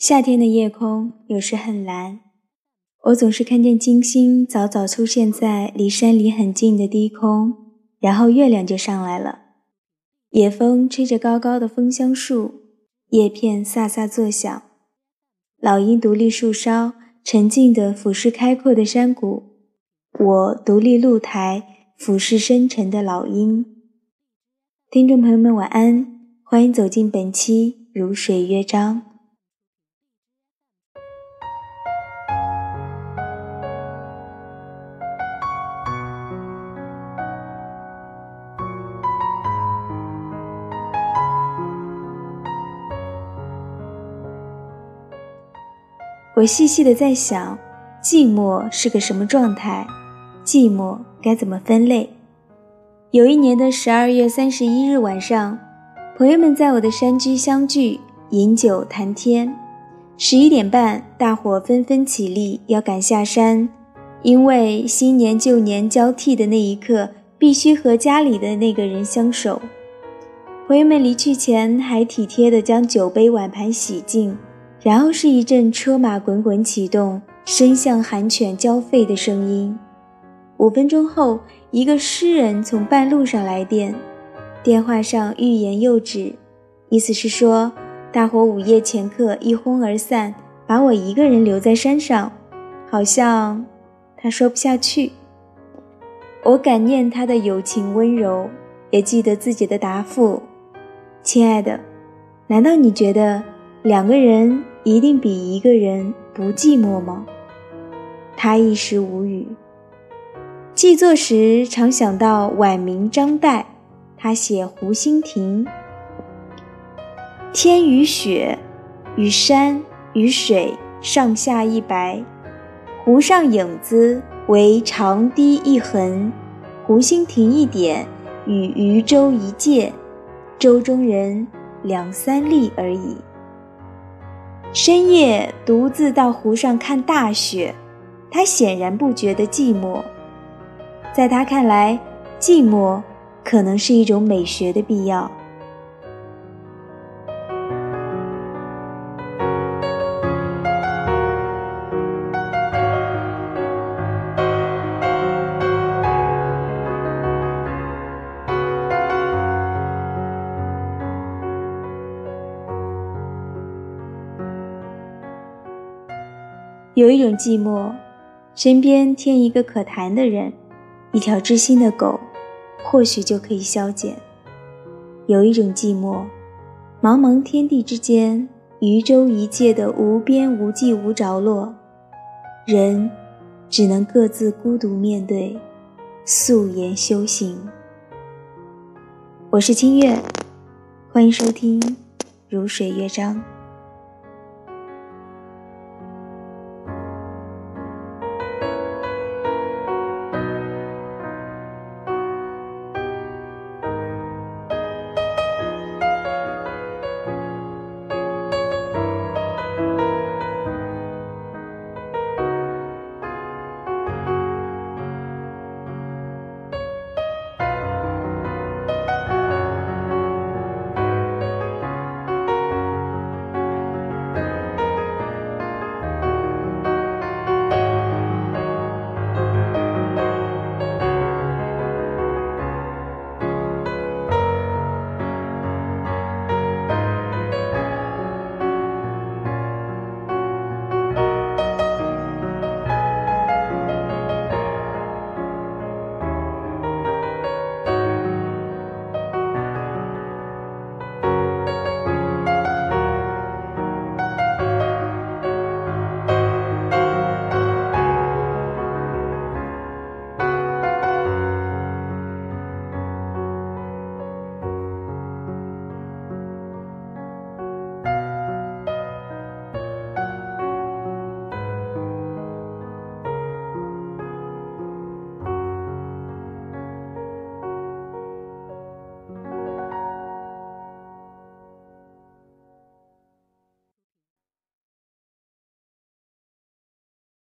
夏天的夜空有时很蓝，我总是看见金星早早出现在离山里很近的低空，然后月亮就上来了。野风吹着高高的枫香树，叶片飒飒作响。老鹰独立树梢，沉静地俯视开阔的山谷。我独立露台，俯视深沉的老鹰。听众朋友们，晚安，欢迎走进本期《如水乐章》。我细细的在想，寂寞是个什么状态？寂寞该怎么分类？有一年的十二月三十一日晚上，朋友们在我的山居相聚，饮酒谈天。十一点半，大伙纷纷起立，要赶下山，因为新年旧年交替的那一刻，必须和家里的那个人相守。朋友们离去前，还体贴地将酒杯碗盘洗净。然后是一阵车马滚滚启动、伸向寒犬交吠的声音。五分钟后，一个诗人从半路上来电，电话上欲言又止，意思是说大伙午夜前客一哄而散，把我一个人留在山上，好像他说不下去。我感念他的友情温柔，也记得自己的答复：“亲爱的，难道你觉得两个人？”一定比一个人不寂寞吗？他一时无语。记作时常想到晚明张岱，他写《湖心亭》：天与雪，与山与水，上下一白。湖上影子为长堤一痕，湖心亭一点与渔舟一芥，舟中人两三粒而已。深夜独自到湖上看大雪，他显然不觉得寂寞。在他看来，寂寞可能是一种美学的必要。有一种寂寞，身边添一个可谈的人，一条知心的狗，或许就可以消减。有一种寂寞，茫茫天地之间，渔舟一芥的无边无际无着落，人只能各自孤独面对，素颜修行。我是清月，欢迎收听《如水乐章》。